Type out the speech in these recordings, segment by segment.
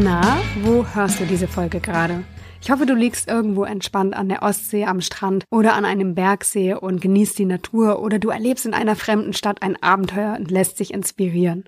Na, wo hörst du diese Folge gerade? Ich hoffe, du liegst irgendwo entspannt an der Ostsee, am Strand oder an einem Bergsee und genießt die Natur oder du erlebst in einer fremden Stadt ein Abenteuer und lässt dich inspirieren.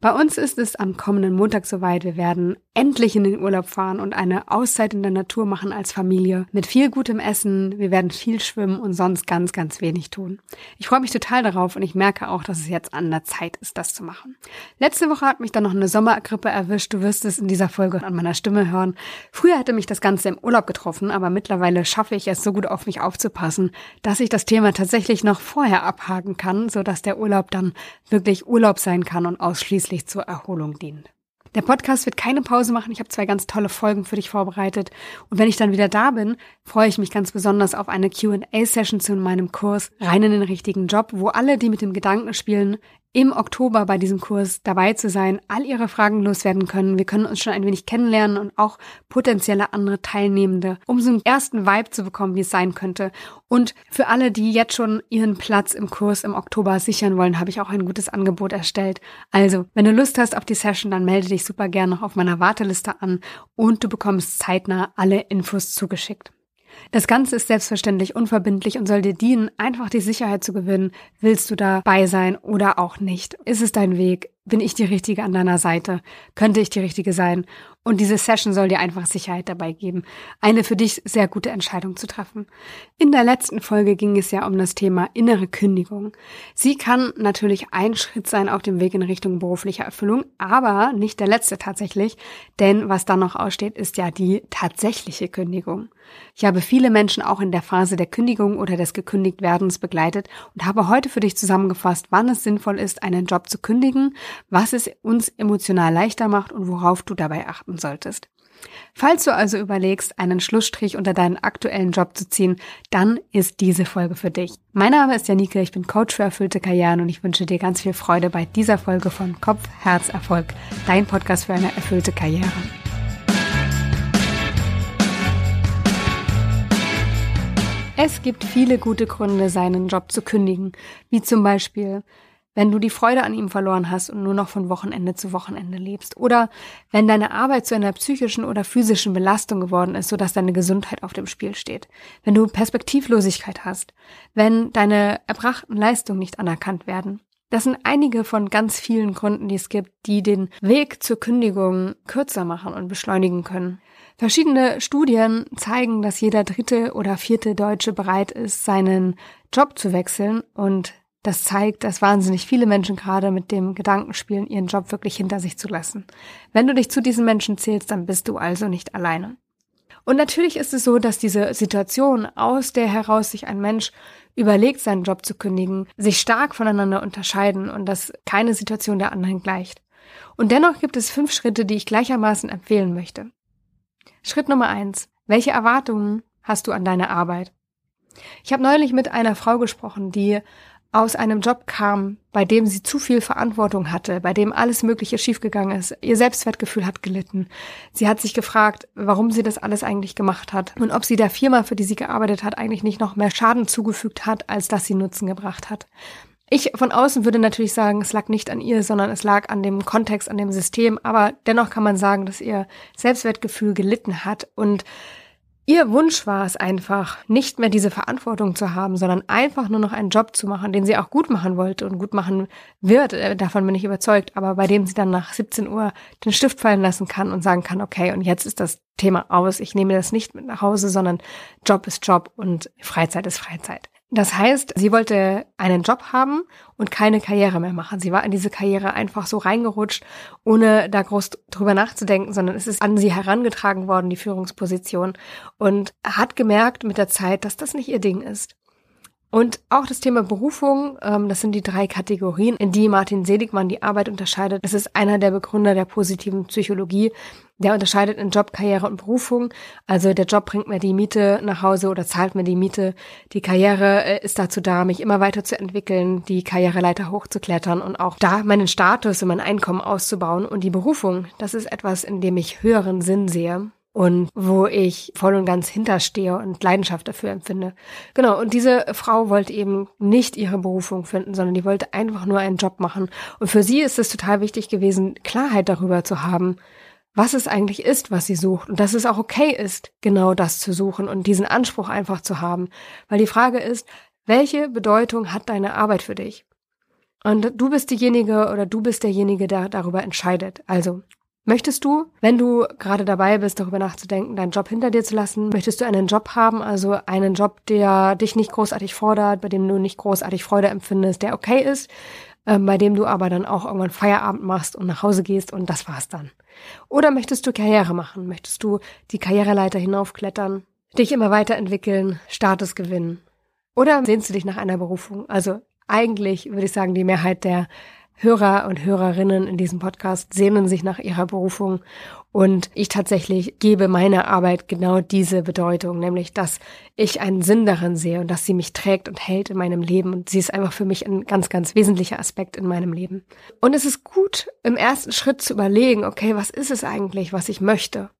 Bei uns ist es am kommenden Montag soweit. Wir werden endlich in den Urlaub fahren und eine Auszeit in der Natur machen als Familie mit viel gutem Essen. Wir werden viel schwimmen und sonst ganz, ganz wenig tun. Ich freue mich total darauf und ich merke auch, dass es jetzt an der Zeit ist, das zu machen. Letzte Woche hat mich dann noch eine Sommergrippe erwischt. Du wirst es in dieser Folge an meiner Stimme hören. Früher hätte mich das Ganze Ganze im Urlaub getroffen, aber mittlerweile schaffe ich es so gut auf mich aufzupassen, dass ich das Thema tatsächlich noch vorher abhaken kann, so dass der Urlaub dann wirklich Urlaub sein kann und ausschließlich zur Erholung dient. Der Podcast wird keine Pause machen. Ich habe zwei ganz tolle Folgen für dich vorbereitet. Und wenn ich dann wieder da bin, freue ich mich ganz besonders auf eine QA-Session zu meinem Kurs Rein in den richtigen Job, wo alle, die mit dem Gedanken spielen, im Oktober bei diesem Kurs dabei zu sein, all ihre Fragen loswerden können. Wir können uns schon ein wenig kennenlernen und auch potenzielle andere Teilnehmende, um so einen ersten Vibe zu bekommen, wie es sein könnte. Und für alle, die jetzt schon ihren Platz im Kurs im Oktober sichern wollen, habe ich auch ein gutes Angebot erstellt. Also, wenn du Lust hast auf die Session, dann melde dich super gerne noch auf meiner Warteliste an und du bekommst zeitnah alle Infos zugeschickt. Das Ganze ist selbstverständlich unverbindlich und soll dir dienen, einfach die Sicherheit zu gewinnen. Willst du dabei sein oder auch nicht? Ist es dein Weg? Bin ich die Richtige an deiner Seite? Könnte ich die Richtige sein? Und diese Session soll dir einfach Sicherheit dabei geben, eine für dich sehr gute Entscheidung zu treffen. In der letzten Folge ging es ja um das Thema innere Kündigung. Sie kann natürlich ein Schritt sein auf dem Weg in Richtung beruflicher Erfüllung, aber nicht der letzte tatsächlich, denn was dann noch aussteht, ist ja die tatsächliche Kündigung. Ich habe viele Menschen auch in der Phase der Kündigung oder des Gekündigtwerdens begleitet und habe heute für dich zusammengefasst, wann es sinnvoll ist, einen Job zu kündigen, was es uns emotional leichter macht und worauf du dabei achten solltest. Falls du also überlegst, einen Schlussstrich unter deinen aktuellen Job zu ziehen, dann ist diese Folge für dich. Mein Name ist Janike, ich bin Coach für erfüllte Karrieren und ich wünsche dir ganz viel Freude bei dieser Folge von Kopf, Herz, Erfolg, dein Podcast für eine erfüllte Karriere. Es gibt viele gute Gründe, seinen Job zu kündigen, wie zum Beispiel, wenn du die Freude an ihm verloren hast und nur noch von Wochenende zu Wochenende lebst, oder wenn deine Arbeit zu einer psychischen oder physischen Belastung geworden ist, sodass deine Gesundheit auf dem Spiel steht, wenn du Perspektivlosigkeit hast, wenn deine erbrachten Leistungen nicht anerkannt werden. Das sind einige von ganz vielen Gründen, die es gibt, die den Weg zur Kündigung kürzer machen und beschleunigen können. Verschiedene Studien zeigen, dass jeder dritte oder vierte Deutsche bereit ist, seinen Job zu wechseln und das zeigt, dass wahnsinnig viele Menschen gerade mit dem Gedanken spielen, ihren Job wirklich hinter sich zu lassen. Wenn du dich zu diesen Menschen zählst, dann bist du also nicht alleine. Und natürlich ist es so, dass diese Situation, aus der heraus sich ein Mensch überlegt, seinen Job zu kündigen, sich stark voneinander unterscheiden und dass keine Situation der anderen gleicht. Und dennoch gibt es fünf Schritte, die ich gleichermaßen empfehlen möchte. Schritt Nummer eins. Welche Erwartungen hast du an deine Arbeit? Ich habe neulich mit einer Frau gesprochen, die aus einem Job kam, bei dem sie zu viel Verantwortung hatte, bei dem alles Mögliche schiefgegangen ist. Ihr Selbstwertgefühl hat gelitten. Sie hat sich gefragt, warum sie das alles eigentlich gemacht hat und ob sie der Firma, für die sie gearbeitet hat, eigentlich nicht noch mehr Schaden zugefügt hat, als dass sie Nutzen gebracht hat. Ich von außen würde natürlich sagen, es lag nicht an ihr, sondern es lag an dem Kontext, an dem System. Aber dennoch kann man sagen, dass ihr Selbstwertgefühl gelitten hat und Ihr Wunsch war es einfach, nicht mehr diese Verantwortung zu haben, sondern einfach nur noch einen Job zu machen, den sie auch gut machen wollte und gut machen wird. Äh, davon bin ich überzeugt, aber bei dem sie dann nach 17 Uhr den Stift fallen lassen kann und sagen kann, okay, und jetzt ist das Thema aus. Ich nehme das nicht mit nach Hause, sondern Job ist Job und Freizeit ist Freizeit. Das heißt, sie wollte einen Job haben und keine Karriere mehr machen. Sie war in diese Karriere einfach so reingerutscht, ohne da groß drüber nachzudenken, sondern es ist an sie herangetragen worden, die Führungsposition, und hat gemerkt mit der Zeit, dass das nicht ihr Ding ist. Und auch das Thema Berufung, ähm, das sind die drei Kategorien, in die Martin Seligmann die Arbeit unterscheidet. Es ist einer der Begründer der positiven Psychologie. Der unterscheidet in Job, Karriere und Berufung. Also der Job bringt mir die Miete nach Hause oder zahlt mir die Miete. Die Karriere äh, ist dazu da, mich immer weiter zu entwickeln, die Karriereleiter hochzuklettern und auch da meinen Status und mein Einkommen auszubauen. Und die Berufung, das ist etwas, in dem ich höheren Sinn sehe und wo ich voll und ganz hinterstehe und Leidenschaft dafür empfinde. Genau, und diese Frau wollte eben nicht ihre Berufung finden, sondern die wollte einfach nur einen Job machen. Und für sie ist es total wichtig gewesen, Klarheit darüber zu haben, was es eigentlich ist, was sie sucht und dass es auch okay ist, genau das zu suchen und diesen Anspruch einfach zu haben. Weil die Frage ist, welche Bedeutung hat deine Arbeit für dich? Und du bist diejenige oder du bist derjenige, der darüber entscheidet. Also, möchtest du, wenn du gerade dabei bist, darüber nachzudenken, deinen Job hinter dir zu lassen, möchtest du einen Job haben, also einen Job, der dich nicht großartig fordert, bei dem du nicht großartig Freude empfindest, der okay ist, äh, bei dem du aber dann auch irgendwann Feierabend machst und nach Hause gehst und das war's dann. Oder möchtest du Karriere machen? Möchtest du die Karriereleiter hinaufklettern, dich immer weiterentwickeln, Status gewinnen? Oder sehnst du dich nach einer Berufung? Also eigentlich würde ich sagen, die Mehrheit der Hörer und Hörerinnen in diesem Podcast sehnen sich nach ihrer Berufung und ich tatsächlich gebe meiner Arbeit genau diese Bedeutung, nämlich dass ich einen Sinn darin sehe und dass sie mich trägt und hält in meinem Leben und sie ist einfach für mich ein ganz, ganz wesentlicher Aspekt in meinem Leben. Und es ist gut, im ersten Schritt zu überlegen, okay, was ist es eigentlich, was ich möchte?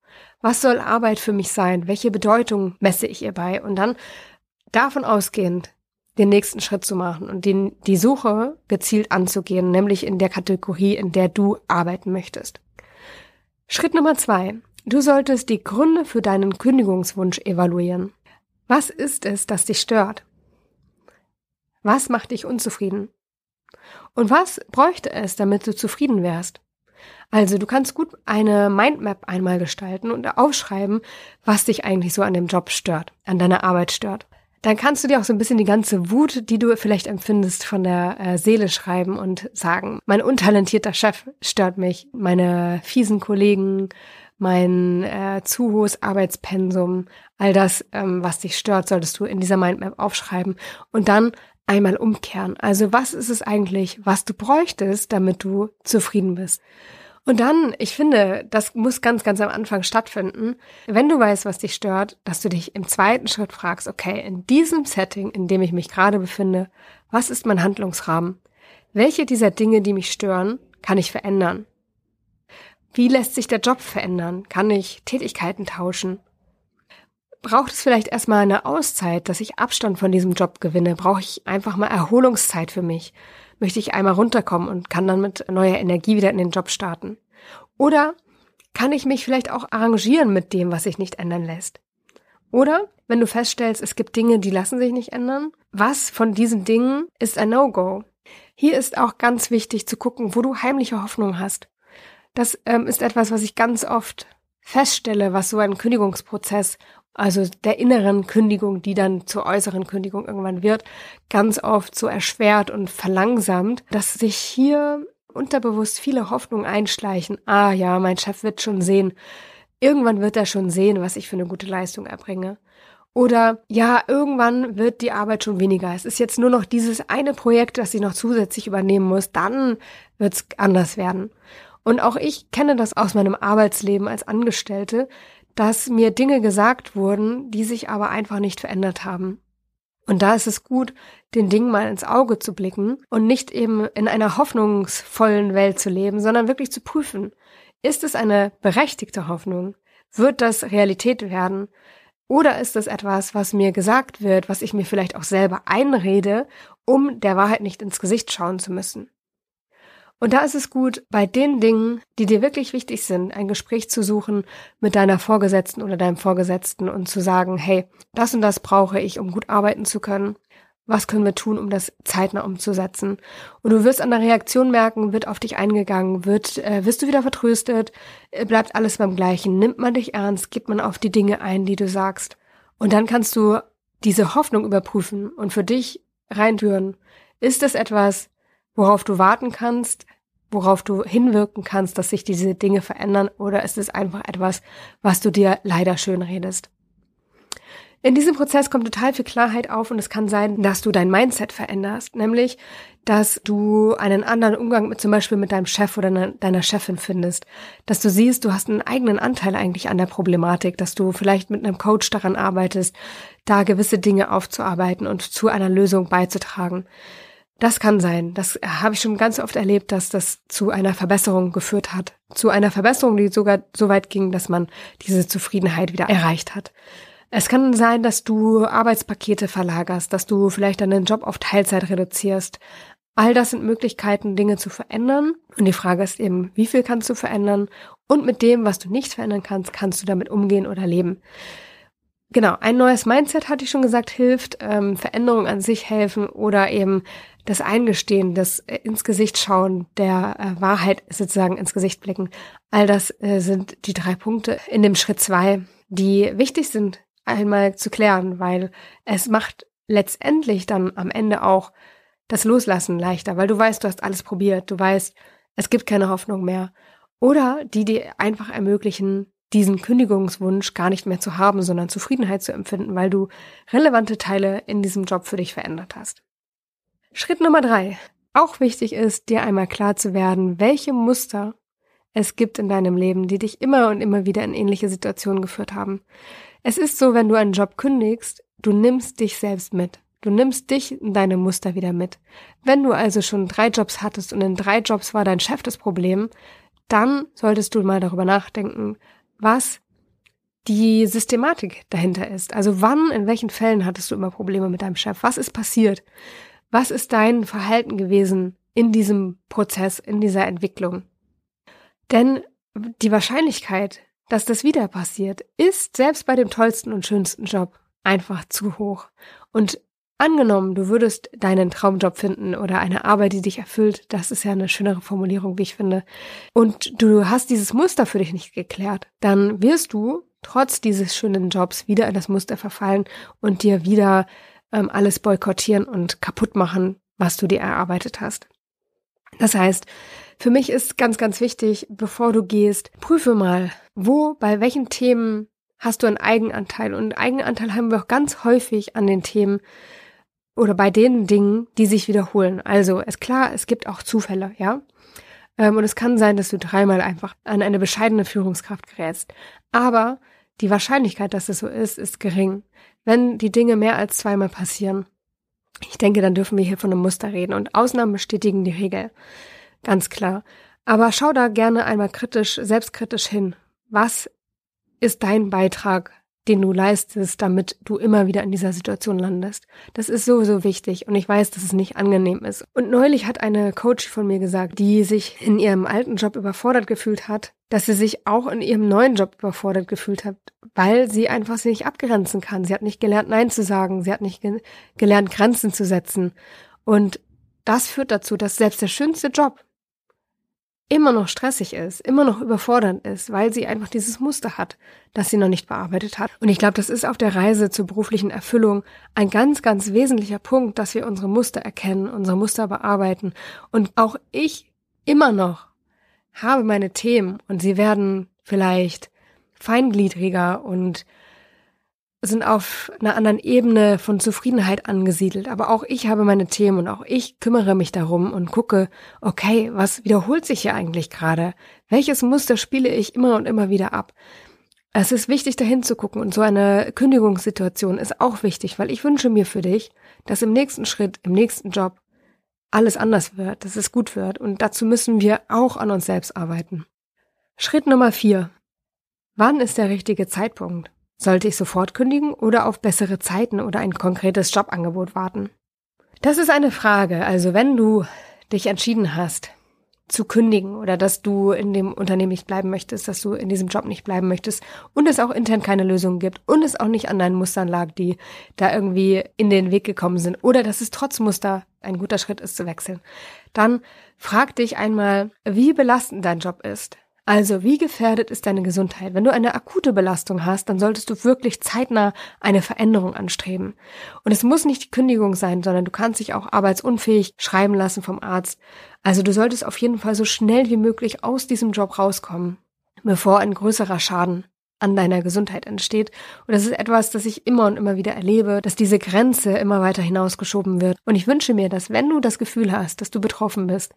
Was soll Arbeit für mich sein? Welche Bedeutung messe ich ihr bei? Und dann davon ausgehend den nächsten Schritt zu machen und den, die Suche gezielt anzugehen, nämlich in der Kategorie, in der du arbeiten möchtest. Schritt Nummer zwei. Du solltest die Gründe für deinen Kündigungswunsch evaluieren. Was ist es, das dich stört? Was macht dich unzufrieden? Und was bräuchte es, damit du zufrieden wärst? Also du kannst gut eine Mindmap einmal gestalten und aufschreiben, was dich eigentlich so an dem Job stört, an deiner Arbeit stört dann kannst du dir auch so ein bisschen die ganze Wut, die du vielleicht empfindest, von der äh, Seele schreiben und sagen, mein untalentierter Chef stört mich, meine fiesen Kollegen, mein äh, zu hohes Arbeitspensum, all das, ähm, was dich stört, solltest du in dieser Mindmap aufschreiben und dann einmal umkehren. Also was ist es eigentlich, was du bräuchtest, damit du zufrieden bist? Und dann, ich finde, das muss ganz, ganz am Anfang stattfinden, wenn du weißt, was dich stört, dass du dich im zweiten Schritt fragst, okay, in diesem Setting, in dem ich mich gerade befinde, was ist mein Handlungsrahmen? Welche dieser Dinge, die mich stören, kann ich verändern? Wie lässt sich der Job verändern? Kann ich Tätigkeiten tauschen? Braucht es vielleicht erstmal eine Auszeit, dass ich Abstand von diesem Job gewinne? Brauche ich einfach mal Erholungszeit für mich? Möchte ich einmal runterkommen und kann dann mit neuer Energie wieder in den Job starten. Oder kann ich mich vielleicht auch arrangieren mit dem, was sich nicht ändern lässt? Oder wenn du feststellst, es gibt Dinge, die lassen sich nicht ändern, was von diesen Dingen ist ein No-Go? Hier ist auch ganz wichtig zu gucken, wo du heimliche Hoffnung hast. Das ähm, ist etwas, was ich ganz oft feststelle, was so ein Kündigungsprozess also der inneren Kündigung, die dann zur äußeren Kündigung irgendwann wird, ganz oft so erschwert und verlangsamt, dass sich hier unterbewusst viele Hoffnungen einschleichen. Ah ja, mein Chef wird schon sehen. Irgendwann wird er schon sehen, was ich für eine gute Leistung erbringe. Oder ja, irgendwann wird die Arbeit schon weniger. Es ist jetzt nur noch dieses eine Projekt, das ich noch zusätzlich übernehmen muss. Dann wird es anders werden. Und auch ich kenne das aus meinem Arbeitsleben als Angestellte, dass mir Dinge gesagt wurden, die sich aber einfach nicht verändert haben. Und da ist es gut, den Dingen mal ins Auge zu blicken und nicht eben in einer hoffnungsvollen Welt zu leben, sondern wirklich zu prüfen, ist es eine berechtigte Hoffnung? Wird das Realität werden? Oder ist es etwas, was mir gesagt wird, was ich mir vielleicht auch selber einrede, um der Wahrheit nicht ins Gesicht schauen zu müssen? Und da ist es gut, bei den Dingen, die dir wirklich wichtig sind, ein Gespräch zu suchen mit deiner Vorgesetzten oder deinem Vorgesetzten und zu sagen, hey, das und das brauche ich, um gut arbeiten zu können. Was können wir tun, um das zeitnah umzusetzen? Und du wirst an der Reaktion merken, wird auf dich eingegangen, wird, äh, wirst du wieder vertröstet, äh, bleibt alles beim Gleichen, nimmt man dich ernst, gibt man auf die Dinge ein, die du sagst. Und dann kannst du diese Hoffnung überprüfen und für dich reintüren. Ist das etwas, worauf du warten kannst, worauf du hinwirken kannst, dass sich diese Dinge verändern, oder ist es einfach etwas, was du dir leider schön redest? In diesem Prozess kommt total viel Klarheit auf und es kann sein, dass du dein Mindset veränderst, nämlich, dass du einen anderen Umgang mit zum Beispiel mit deinem Chef oder deiner Chefin findest, dass du siehst, du hast einen eigenen Anteil eigentlich an der Problematik, dass du vielleicht mit einem Coach daran arbeitest, da gewisse Dinge aufzuarbeiten und zu einer Lösung beizutragen. Das kann sein. Das habe ich schon ganz oft erlebt, dass das zu einer Verbesserung geführt hat. Zu einer Verbesserung, die sogar so weit ging, dass man diese Zufriedenheit wieder erreicht hat. Es kann sein, dass du Arbeitspakete verlagerst, dass du vielleicht deinen Job auf Teilzeit reduzierst. All das sind Möglichkeiten, Dinge zu verändern. Und die Frage ist eben, wie viel kannst du verändern Und mit dem, was du nicht verändern kannst, kannst du damit umgehen oder leben. Genau, ein neues Mindset, hatte ich schon gesagt, hilft, ähm, Veränderungen an sich helfen oder eben das Eingestehen, das äh, ins Gesicht schauen, der äh, Wahrheit sozusagen ins Gesicht blicken. All das äh, sind die drei Punkte in dem Schritt zwei, die wichtig sind, einmal zu klären, weil es macht letztendlich dann am Ende auch das Loslassen leichter, weil du weißt, du hast alles probiert, du weißt, es gibt keine Hoffnung mehr. Oder die dir einfach ermöglichen, diesen Kündigungswunsch gar nicht mehr zu haben, sondern Zufriedenheit zu empfinden, weil du relevante Teile in diesem Job für dich verändert hast. Schritt Nummer drei. Auch wichtig ist, dir einmal klar zu werden, welche Muster es gibt in deinem Leben, die dich immer und immer wieder in ähnliche Situationen geführt haben. Es ist so, wenn du einen Job kündigst, du nimmst dich selbst mit. Du nimmst dich in deine Muster wieder mit. Wenn du also schon drei Jobs hattest und in drei Jobs war dein Chef das Problem, dann solltest du mal darüber nachdenken, was die Systematik dahinter ist. Also wann, in welchen Fällen hattest du immer Probleme mit deinem Chef? Was ist passiert? Was ist dein Verhalten gewesen in diesem Prozess, in dieser Entwicklung? Denn die Wahrscheinlichkeit, dass das wieder passiert, ist selbst bei dem tollsten und schönsten Job einfach zu hoch. Und angenommen, du würdest deinen Traumjob finden oder eine Arbeit, die dich erfüllt, das ist ja eine schönere Formulierung, wie ich finde, und du hast dieses Muster für dich nicht geklärt, dann wirst du trotz dieses schönen Jobs wieder in das Muster verfallen und dir wieder ähm, alles boykottieren und kaputt machen, was du dir erarbeitet hast. Das heißt, für mich ist ganz, ganz wichtig, bevor du gehst, prüfe mal, wo, bei welchen Themen hast du einen Eigenanteil. Und Eigenanteil haben wir auch ganz häufig an den Themen oder bei den Dingen, die sich wiederholen. Also, ist klar, es gibt auch Zufälle, ja. Ähm, und es kann sein, dass du dreimal einfach an eine bescheidene Führungskraft gerätst. Aber die Wahrscheinlichkeit, dass es so ist, ist gering. Wenn die Dinge mehr als zweimal passieren, ich denke, dann dürfen wir hier von einem Muster reden. Und Ausnahmen bestätigen die Regel. Ganz klar. Aber schau da gerne einmal kritisch, selbstkritisch hin. Was ist dein Beitrag, den du leistest, damit du immer wieder in dieser Situation landest? Das ist sowieso wichtig und ich weiß, dass es nicht angenehm ist. Und neulich hat eine Coach von mir gesagt, die sich in ihrem alten Job überfordert gefühlt hat, dass sie sich auch in ihrem neuen Job überfordert gefühlt hat, weil sie einfach sich nicht abgrenzen kann. Sie hat nicht gelernt, Nein zu sagen. Sie hat nicht ge gelernt, Grenzen zu setzen. Und das führt dazu, dass selbst der schönste Job, immer noch stressig ist, immer noch überfordernd ist, weil sie einfach dieses Muster hat, das sie noch nicht bearbeitet hat. Und ich glaube, das ist auf der Reise zur beruflichen Erfüllung ein ganz, ganz wesentlicher Punkt, dass wir unsere Muster erkennen, unsere Muster bearbeiten. Und auch ich immer noch habe meine Themen und sie werden vielleicht feingliedriger und sind auf einer anderen Ebene von Zufriedenheit angesiedelt. Aber auch ich habe meine Themen und auch ich kümmere mich darum und gucke, okay, was wiederholt sich hier eigentlich gerade? Welches Muster spiele ich immer und immer wieder ab? Es ist wichtig, dahin zu gucken und so eine Kündigungssituation ist auch wichtig, weil ich wünsche mir für dich, dass im nächsten Schritt, im nächsten Job alles anders wird, dass es gut wird und dazu müssen wir auch an uns selbst arbeiten. Schritt Nummer vier. Wann ist der richtige Zeitpunkt? Sollte ich sofort kündigen oder auf bessere Zeiten oder ein konkretes Jobangebot warten? Das ist eine Frage. Also wenn du dich entschieden hast, zu kündigen oder dass du in dem Unternehmen nicht bleiben möchtest, dass du in diesem Job nicht bleiben möchtest und es auch intern keine Lösung gibt und es auch nicht an deinen Mustern lag, die da irgendwie in den Weg gekommen sind oder dass es trotz Muster ein guter Schritt ist zu wechseln, dann frag dich einmal, wie belastend dein Job ist. Also, wie gefährdet ist deine Gesundheit? Wenn du eine akute Belastung hast, dann solltest du wirklich zeitnah eine Veränderung anstreben. Und es muss nicht die Kündigung sein, sondern du kannst dich auch arbeitsunfähig schreiben lassen vom Arzt. Also du solltest auf jeden Fall so schnell wie möglich aus diesem Job rauskommen, bevor ein größerer Schaden an deiner Gesundheit entsteht. Und das ist etwas, das ich immer und immer wieder erlebe, dass diese Grenze immer weiter hinausgeschoben wird. Und ich wünsche mir, dass wenn du das Gefühl hast, dass du betroffen bist,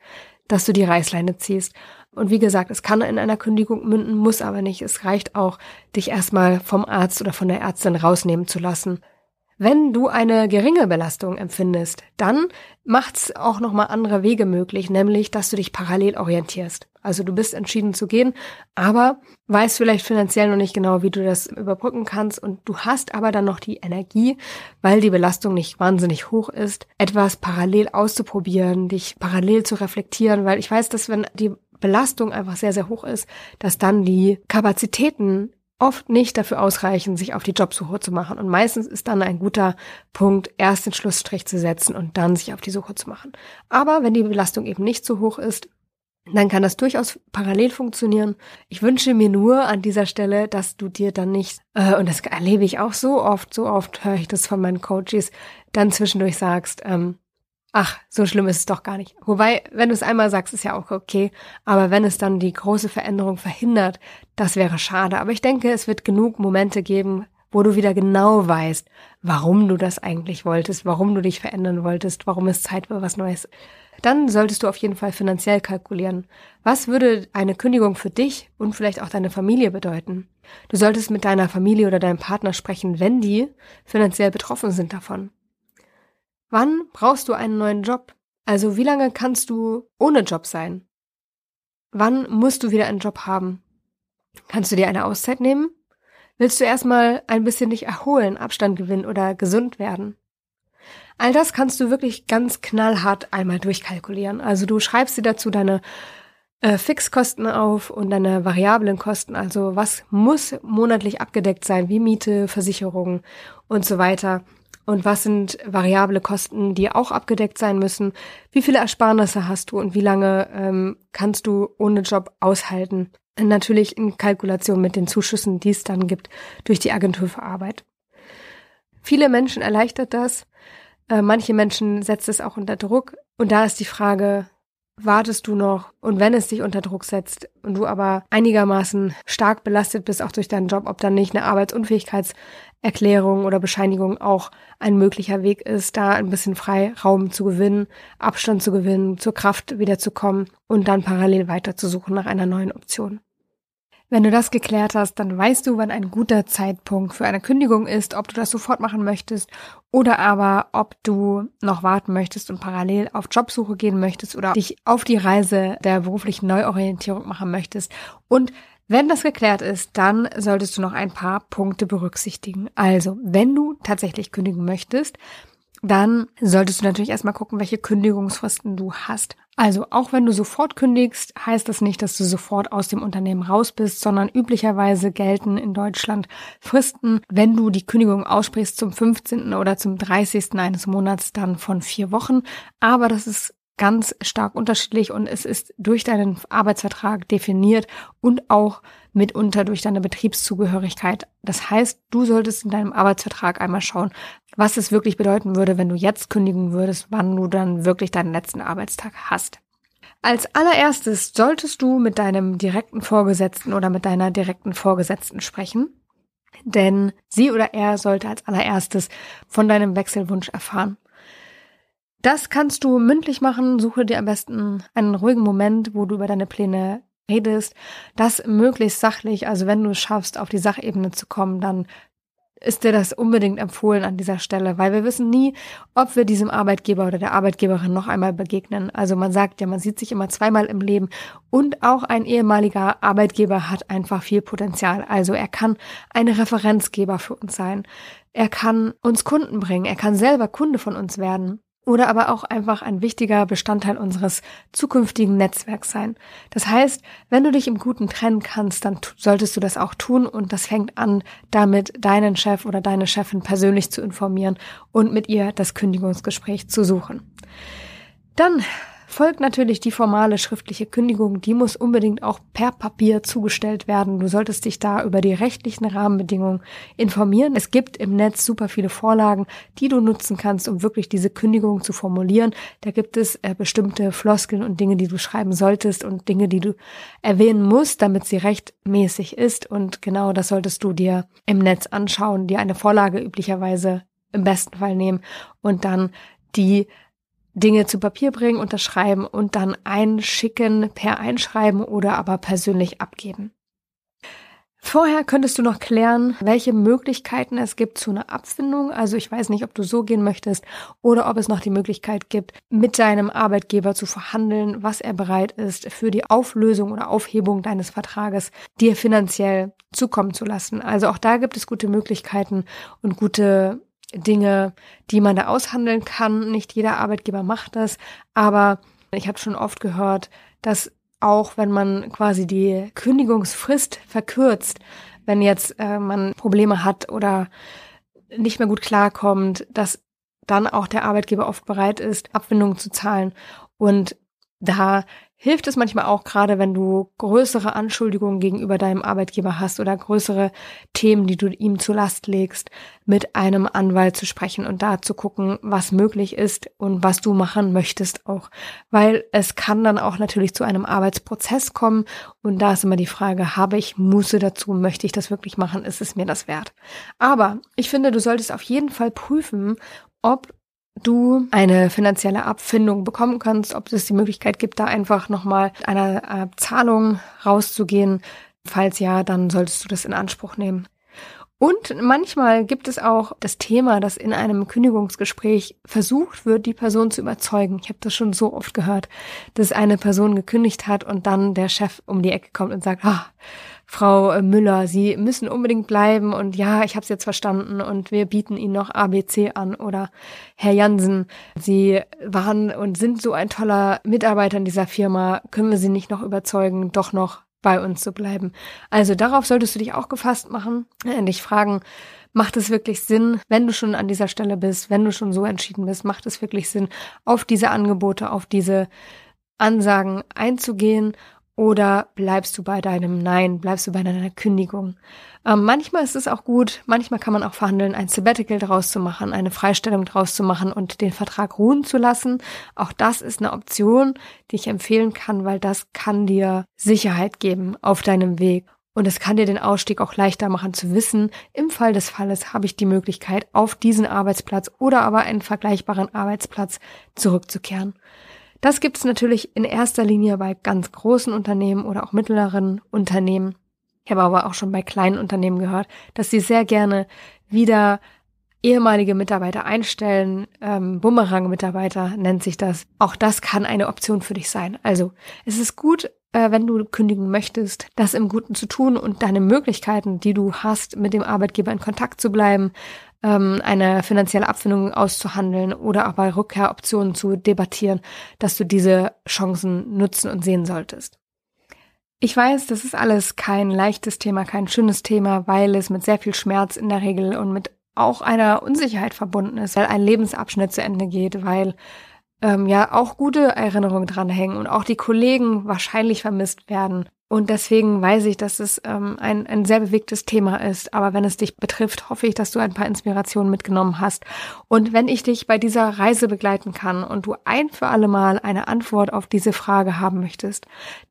dass du die Reißleine ziehst. Und wie gesagt, es kann in einer Kündigung münden, muss aber nicht. Es reicht auch, dich erstmal vom Arzt oder von der Ärztin rausnehmen zu lassen. Wenn du eine geringe Belastung empfindest, dann macht's auch nochmal andere Wege möglich, nämlich, dass du dich parallel orientierst. Also du bist entschieden zu gehen, aber weißt vielleicht finanziell noch nicht genau, wie du das überbrücken kannst und du hast aber dann noch die Energie, weil die Belastung nicht wahnsinnig hoch ist, etwas parallel auszuprobieren, dich parallel zu reflektieren, weil ich weiß, dass wenn die Belastung einfach sehr, sehr hoch ist, dass dann die Kapazitäten oft nicht dafür ausreichen, sich auf die Jobsuche zu machen. Und meistens ist dann ein guter Punkt, erst den Schlussstrich zu setzen und dann sich auf die Suche zu machen. Aber wenn die Belastung eben nicht so hoch ist, dann kann das durchaus parallel funktionieren. Ich wünsche mir nur an dieser Stelle, dass du dir dann nicht, äh, und das erlebe ich auch so oft, so oft höre ich das von meinen Coaches, dann zwischendurch sagst, ähm, ach, so schlimm ist es doch gar nicht. Wobei, wenn du es einmal sagst, ist ja auch okay. Aber wenn es dann die große Veränderung verhindert, das wäre schade. Aber ich denke, es wird genug Momente geben, wo du wieder genau weißt, warum du das eigentlich wolltest, warum du dich verändern wolltest, warum es Zeit für was Neues. Dann solltest du auf jeden Fall finanziell kalkulieren. Was würde eine Kündigung für dich und vielleicht auch deine Familie bedeuten? Du solltest mit deiner Familie oder deinem Partner sprechen, wenn die finanziell betroffen sind davon. Wann brauchst du einen neuen Job? Also wie lange kannst du ohne Job sein? Wann musst du wieder einen Job haben? Kannst du dir eine Auszeit nehmen? Willst du erstmal ein bisschen dich erholen, Abstand gewinnen oder gesund werden? All das kannst du wirklich ganz knallhart einmal durchkalkulieren. Also du schreibst dir dazu deine äh, Fixkosten auf und deine variablen Kosten. Also was muss monatlich abgedeckt sein, wie Miete, Versicherung und so weiter und was sind variable Kosten, die auch abgedeckt sein müssen, wie viele Ersparnisse hast du und wie lange ähm, kannst du ohne Job aushalten. Natürlich in Kalkulation mit den Zuschüssen, die es dann gibt durch die Agentur für Arbeit. Viele Menschen erleichtert das, äh, manche Menschen setzt es auch unter Druck und da ist die Frage, wartest du noch und wenn es dich unter Druck setzt und du aber einigermaßen stark belastet bist, auch durch deinen Job, ob dann nicht eine Arbeitsunfähigkeits Erklärung oder Bescheinigung auch ein möglicher Weg ist, da ein bisschen Freiraum zu gewinnen, Abstand zu gewinnen, zur Kraft wiederzukommen und dann parallel weiterzusuchen nach einer neuen Option. Wenn du das geklärt hast, dann weißt du, wann ein guter Zeitpunkt für eine Kündigung ist, ob du das sofort machen möchtest oder aber ob du noch warten möchtest und parallel auf Jobsuche gehen möchtest oder dich auf die Reise der beruflichen Neuorientierung machen möchtest und wenn das geklärt ist, dann solltest du noch ein paar Punkte berücksichtigen. Also, wenn du tatsächlich kündigen möchtest, dann solltest du natürlich erstmal gucken, welche Kündigungsfristen du hast. Also auch wenn du sofort kündigst, heißt das nicht, dass du sofort aus dem Unternehmen raus bist, sondern üblicherweise gelten in Deutschland Fristen, wenn du die Kündigung aussprichst zum 15. oder zum 30. eines Monats, dann von vier Wochen. Aber das ist ganz stark unterschiedlich und es ist durch deinen Arbeitsvertrag definiert und auch mitunter durch deine Betriebszugehörigkeit. Das heißt, du solltest in deinem Arbeitsvertrag einmal schauen, was es wirklich bedeuten würde, wenn du jetzt kündigen würdest, wann du dann wirklich deinen letzten Arbeitstag hast. Als allererstes solltest du mit deinem direkten Vorgesetzten oder mit deiner direkten Vorgesetzten sprechen, denn sie oder er sollte als allererstes von deinem Wechselwunsch erfahren. Das kannst du mündlich machen. Suche dir am besten einen ruhigen Moment, wo du über deine Pläne redest. Das möglichst sachlich. Also wenn du es schaffst, auf die Sachebene zu kommen, dann ist dir das unbedingt empfohlen an dieser Stelle, weil wir wissen nie, ob wir diesem Arbeitgeber oder der Arbeitgeberin noch einmal begegnen. Also man sagt ja, man sieht sich immer zweimal im Leben und auch ein ehemaliger Arbeitgeber hat einfach viel Potenzial. Also er kann ein Referenzgeber für uns sein. Er kann uns Kunden bringen. Er kann selber Kunde von uns werden oder aber auch einfach ein wichtiger Bestandteil unseres zukünftigen Netzwerks sein. Das heißt, wenn du dich im Guten trennen kannst, dann solltest du das auch tun und das fängt an, damit deinen Chef oder deine Chefin persönlich zu informieren und mit ihr das Kündigungsgespräch zu suchen. Dann folgt natürlich die formale schriftliche Kündigung, die muss unbedingt auch per Papier zugestellt werden. Du solltest dich da über die rechtlichen Rahmenbedingungen informieren. Es gibt im Netz super viele Vorlagen, die du nutzen kannst, um wirklich diese Kündigung zu formulieren. Da gibt es äh, bestimmte Floskeln und Dinge, die du schreiben solltest und Dinge, die du erwähnen musst, damit sie rechtmäßig ist. Und genau das solltest du dir im Netz anschauen, dir eine Vorlage üblicherweise im besten Fall nehmen und dann die Dinge zu Papier bringen, unterschreiben und dann einschicken per Einschreiben oder aber persönlich abgeben. Vorher könntest du noch klären, welche Möglichkeiten es gibt zu einer Abfindung. Also ich weiß nicht, ob du so gehen möchtest oder ob es noch die Möglichkeit gibt, mit deinem Arbeitgeber zu verhandeln, was er bereit ist, für die Auflösung oder Aufhebung deines Vertrages dir finanziell zukommen zu lassen. Also auch da gibt es gute Möglichkeiten und gute Dinge, die man da aushandeln kann. Nicht jeder Arbeitgeber macht das, aber ich habe schon oft gehört, dass auch wenn man quasi die Kündigungsfrist verkürzt, wenn jetzt äh, man Probleme hat oder nicht mehr gut klarkommt, dass dann auch der Arbeitgeber oft bereit ist, Abfindungen zu zahlen. Und da hilft es manchmal auch gerade, wenn du größere Anschuldigungen gegenüber deinem Arbeitgeber hast oder größere Themen, die du ihm zur Last legst, mit einem Anwalt zu sprechen und da zu gucken, was möglich ist und was du machen möchtest auch. Weil es kann dann auch natürlich zu einem Arbeitsprozess kommen und da ist immer die Frage, habe ich Muße dazu, möchte ich das wirklich machen, ist es mir das wert? Aber ich finde, du solltest auf jeden Fall prüfen, ob du eine finanzielle Abfindung bekommen kannst, ob es die Möglichkeit gibt, da einfach nochmal einer äh, Zahlung rauszugehen. Falls ja, dann solltest du das in Anspruch nehmen. Und manchmal gibt es auch das Thema, dass in einem Kündigungsgespräch versucht wird, die Person zu überzeugen. Ich habe das schon so oft gehört, dass eine Person gekündigt hat und dann der Chef um die Ecke kommt und sagt, ah, Frau äh, Müller, Sie müssen unbedingt bleiben und ja, ich habe es jetzt verstanden und wir bieten Ihnen noch ABC an oder Herr Jansen, Sie waren und sind so ein toller Mitarbeiter in dieser Firma, können wir Sie nicht noch überzeugen, doch noch bei uns zu bleiben. Also darauf solltest du dich auch gefasst machen, äh, dich fragen, macht es wirklich Sinn, wenn du schon an dieser Stelle bist, wenn du schon so entschieden bist, macht es wirklich Sinn, auf diese Angebote, auf diese Ansagen einzugehen oder bleibst du bei deinem Nein, bleibst du bei deiner Kündigung? Ähm, manchmal ist es auch gut, manchmal kann man auch verhandeln, ein Sabbatical draus zu machen, eine Freistellung draus zu machen und den Vertrag ruhen zu lassen. Auch das ist eine Option, die ich empfehlen kann, weil das kann dir Sicherheit geben auf deinem Weg. Und es kann dir den Ausstieg auch leichter machen zu wissen, im Fall des Falles habe ich die Möglichkeit, auf diesen Arbeitsplatz oder aber einen vergleichbaren Arbeitsplatz zurückzukehren. Das gibt es natürlich in erster Linie bei ganz großen Unternehmen oder auch mittleren Unternehmen. Ich habe aber auch schon bei kleinen Unternehmen gehört, dass sie sehr gerne wieder ehemalige Mitarbeiter einstellen. Ähm, Bumerang-Mitarbeiter nennt sich das. Auch das kann eine Option für dich sein. Also es ist gut, äh, wenn du kündigen möchtest, das im Guten zu tun und deine Möglichkeiten, die du hast, mit dem Arbeitgeber in Kontakt zu bleiben, ähm, eine finanzielle Abfindung auszuhandeln oder auch Rückkehroptionen zu debattieren, dass du diese Chancen nutzen und sehen solltest. Ich weiß, das ist alles kein leichtes Thema, kein schönes Thema, weil es mit sehr viel Schmerz in der Regel und mit auch einer Unsicherheit verbunden ist, weil ein Lebensabschnitt zu Ende geht, weil ähm, ja auch gute Erinnerungen dranhängen und auch die Kollegen wahrscheinlich vermisst werden. Und deswegen weiß ich, dass es ähm, ein, ein sehr bewegtes Thema ist. Aber wenn es dich betrifft, hoffe ich, dass du ein paar Inspirationen mitgenommen hast. Und wenn ich dich bei dieser Reise begleiten kann und du ein für alle Mal eine Antwort auf diese Frage haben möchtest,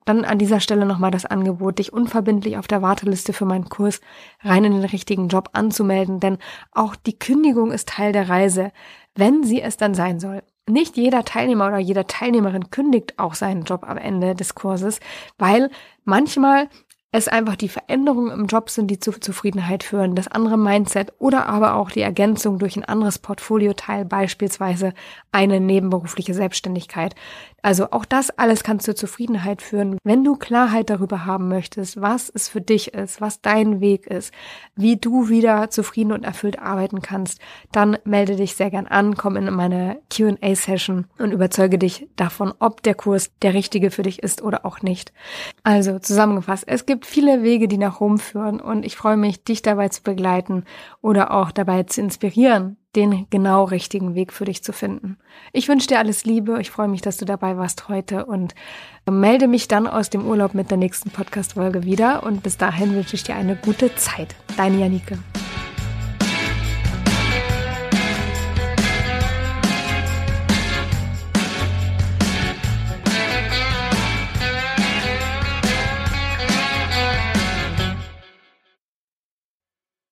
dann an dieser Stelle nochmal das Angebot, dich unverbindlich auf der Warteliste für meinen Kurs rein in den richtigen Job anzumelden. Denn auch die Kündigung ist Teil der Reise, wenn sie es dann sein soll nicht jeder Teilnehmer oder jede Teilnehmerin kündigt auch seinen Job am Ende des Kurses, weil manchmal es einfach die Veränderungen im Job sind, die zu Zufriedenheit führen, das andere Mindset oder aber auch die Ergänzung durch ein anderes Portfolioteil, beispielsweise eine nebenberufliche Selbstständigkeit. Also auch das alles kann zur Zufriedenheit führen, wenn du Klarheit darüber haben möchtest, was es für dich ist, was dein Weg ist, wie du wieder zufrieden und erfüllt arbeiten kannst, dann melde dich sehr gern an, komm in meine Q&A-Session und überzeuge dich davon, ob der Kurs der richtige für dich ist oder auch nicht. Also zusammengefasst, es gibt viele Wege, die nach Rom führen und ich freue mich, dich dabei zu begleiten oder auch dabei zu inspirieren, den genau richtigen Weg für dich zu finden. Ich wünsche dir alles Liebe. Ich freue mich, dass du dabei warst heute und melde mich dann aus dem Urlaub mit der nächsten Podcast-Folge wieder. Und bis dahin wünsche ich dir eine gute Zeit. Deine Janike.